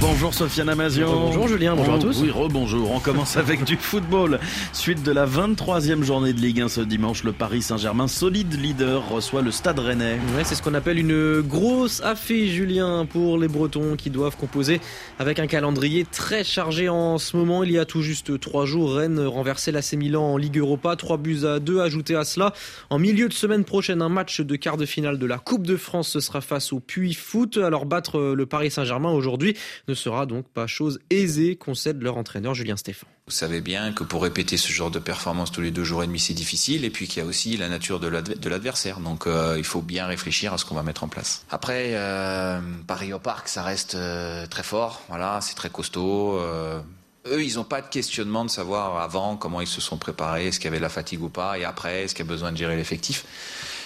Bonjour Sofiane Amazian. Bonjour Julien, bonjour à tous. Oui, rebonjour. On commence avec du football. Suite de la 23e journée de Ligue 1 ce dimanche, le Paris Saint-Germain, solide leader, reçoit le Stade Rennais. Ouais, c'est ce qu'on appelle une grosse affiche, Julien, pour les Bretons qui doivent composer avec un calendrier très chargé en ce moment. Il y a tout juste trois jours, Rennes renversait l'AC Milan en Ligue Europa, trois buts à deux. Ajouté à cela, en milieu de semaine prochaine, un match de quart de finale de la Coupe de France. Ce sera face au Puy Foot. Alors battre le Paris Saint-Germain aujourd'hui ne sera donc pas chose aisée, concède leur entraîneur Julien Stéphan. Vous savez bien que pour répéter ce genre de performance tous les deux jours et demi, c'est difficile. Et puis qu'il y a aussi la nature de l'adversaire. Donc euh, il faut bien réfléchir à ce qu'on va mettre en place. Après, euh, Paris au Parc, ça reste euh, très fort. Voilà, c'est très costaud. Eux, ils n'ont pas de questionnement de savoir avant comment ils se sont préparés, est-ce qu'il y avait la fatigue ou pas, et après, est-ce qu'il y a besoin de gérer l'effectif.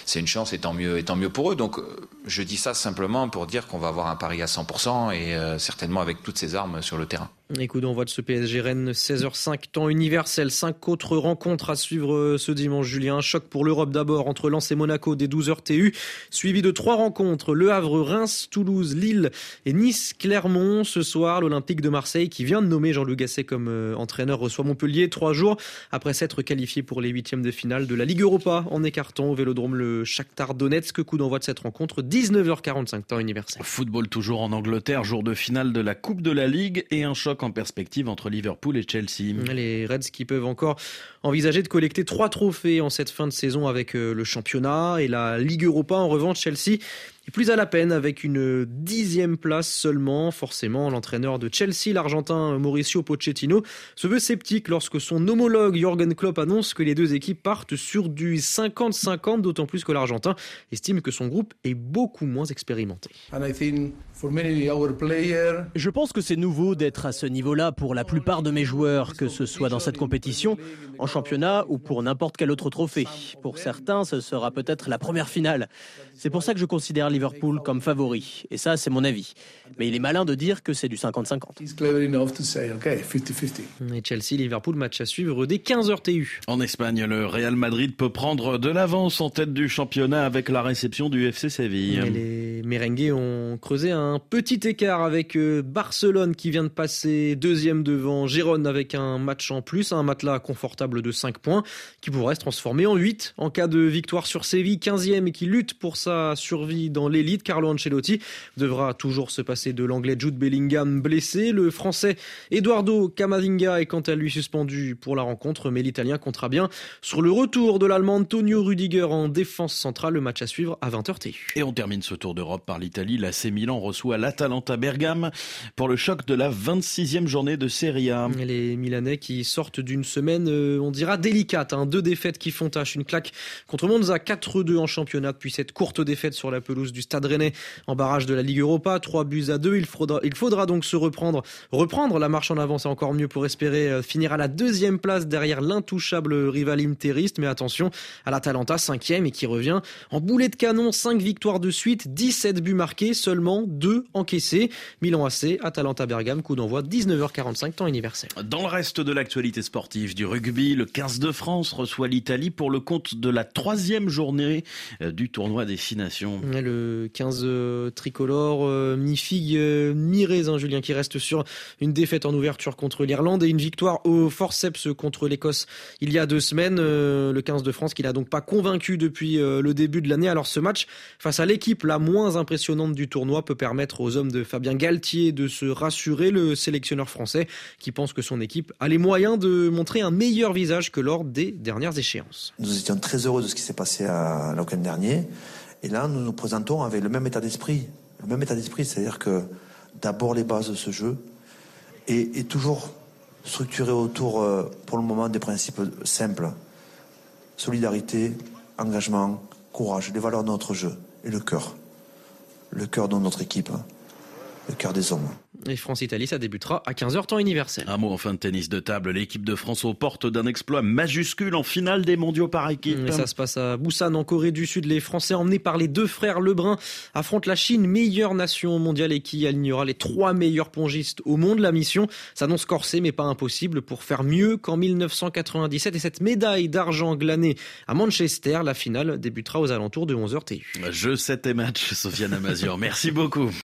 C'est une chance, et tant mieux, et tant mieux pour eux. Donc, je dis ça simplement pour dire qu'on va avoir un pari à 100% et certainement avec toutes ces armes sur le terrain. Écoute, on voit de ce PSG Rennes 16h05 temps universel. Cinq autres rencontres à suivre euh, ce dimanche, Julien. choc pour l'Europe d'abord entre Lens et Monaco des 12h TU, suivi de trois rencontres Le Havre, Reims, Toulouse, Lille et Nice, Clermont. Ce soir, l'Olympique de Marseille, qui vient de nommer Jean-Luc Gasset comme euh, entraîneur, reçoit Montpellier trois jours après s'être qualifié pour les huitièmes de finale de la Ligue Europa en écartant au Vélodrome le Shakhtar Donetsk. Coup d'envoi de cette rencontre 19h45 temps universel. Football toujours en Angleterre, jour de finale de la Coupe de la Ligue et un choc en perspective entre Liverpool et Chelsea. Les Reds qui peuvent encore envisager de collecter trois trophées en cette fin de saison avec euh, le championnat et la Ligue Europa. En revanche, Chelsea est plus à la peine avec une dixième place seulement. Forcément, l'entraîneur de Chelsea, l'Argentin Mauricio Pochettino, se veut sceptique lorsque son homologue Jürgen Klopp annonce que les deux équipes partent sur du 50-50, d'autant plus que l'Argentin estime que son groupe est beaucoup moins expérimenté. Je pense que c'est nouveau d'être à ce niveau-là pour la plupart de mes joueurs, que ce soit dans cette compétition, en championnat ou pour n'importe quel autre trophée. Pour certains, ce sera peut-être la première finale. C'est pour ça que je considère Liverpool comme favori. Et ça, c'est mon avis. Mais il est malin de dire que c'est du 50-50. Et Chelsea, Liverpool, match à suivre dès 15h TU. En Espagne, le Real Madrid peut prendre de l'avance en tête du championnat avec la réception du FC Séville. Les merengues ont creusé un petit écart avec euh, Barcelone qui vient de passer deuxième devant Gérone avec un match en plus, un matelas confortable de 5 points qui pourrait se transformer en 8 en cas de victoire sur Séville, 15e et qui lutte pour sa survie dans l'élite. Carlo Ancelotti devra toujours se passer de l'anglais Jude Bellingham blessé. Le français Eduardo Camavinga est quant à lui suspendu pour la rencontre, mais l'italien comptera bien sur le retour de l'allemand Antonio Rudiger en défense centrale. Le match à suivre à 20h TU. Et on termine ce tour d'Europe par l'Italie. La C Milan reçoit l'Atalanta Bergame pour le choc de la 26e journée de Serie A. Les Milanais qui sortent d'une semaine, euh, on dira délicate. Hein. Deux défaites qui font tâche. Une claque contre Monza 4-2 en championnat, puis cette courte défaite sur la pelouse du Stade Rennais en barrage de la Ligue Europa. 3 buts à 2. Il faudra, il faudra donc se reprendre, reprendre la marche en avant. C'est encore mieux pour espérer euh, finir à la deuxième place derrière l'intouchable rival interiste. Mais attention à l'Atalanta, cinquième et qui revient en boulet de canon. 5 victoires de suite, 17 buts marqués, seulement 2 encaissés. Milan AC, Atalanta Bergame, coup d'envoi 19h45 temps universel. Dans le reste de l'actualité sportive du rugby, le 15 de France reçoit l'Italie pour le compte de la troisième journée euh, du tournoi des Six Nations. Le 15 euh, tricolore, euh, mi-figue, mi-raisin, Julien, qui reste sur une défaite en ouverture contre l'Irlande et une victoire au forceps contre l'Écosse il y a deux semaines. Le 15 de France qui n'a donc pas convaincu depuis le début de l'année. Alors ce match face à l'équipe la moins impressionnante du tournoi peut permettre aux hommes de Fabien Galtier de se rassurer, le sélectionneur français qui pense que son équipe a les moyens de montrer un meilleur visage que lors des dernières échéances. Nous étions très heureux de ce qui s'est passé à l'automne dernier. Et là, nous nous présentons avec le même état d'esprit. Le même état d'esprit, c'est-à-dire que d'abord les bases de ce jeu et, toujours structuré autour, euh, pour le moment, des principes simples. Solidarité, engagement, courage, les valeurs de notre jeu et le cœur. Le cœur de notre équipe, le cœur des hommes. Et France-Italie, ça débutera à 15h temps universel. Un mot en fin de tennis de table. L'équipe de France aux portes d'un exploit majuscule en finale des mondiaux par équipe. ça se passe à Busan, en Corée du Sud. Les Français, emmenés par les deux frères Lebrun, affrontent la Chine, meilleure nation mondiale et qui alignera les trois meilleurs pongistes au monde. La mission s'annonce corsée, mais pas impossible pour faire mieux qu'en 1997. Et cette médaille d'argent glanée à Manchester, la finale débutera aux alentours de 11h TU. Je 7 et match, Sofiane Amazur. Merci beaucoup.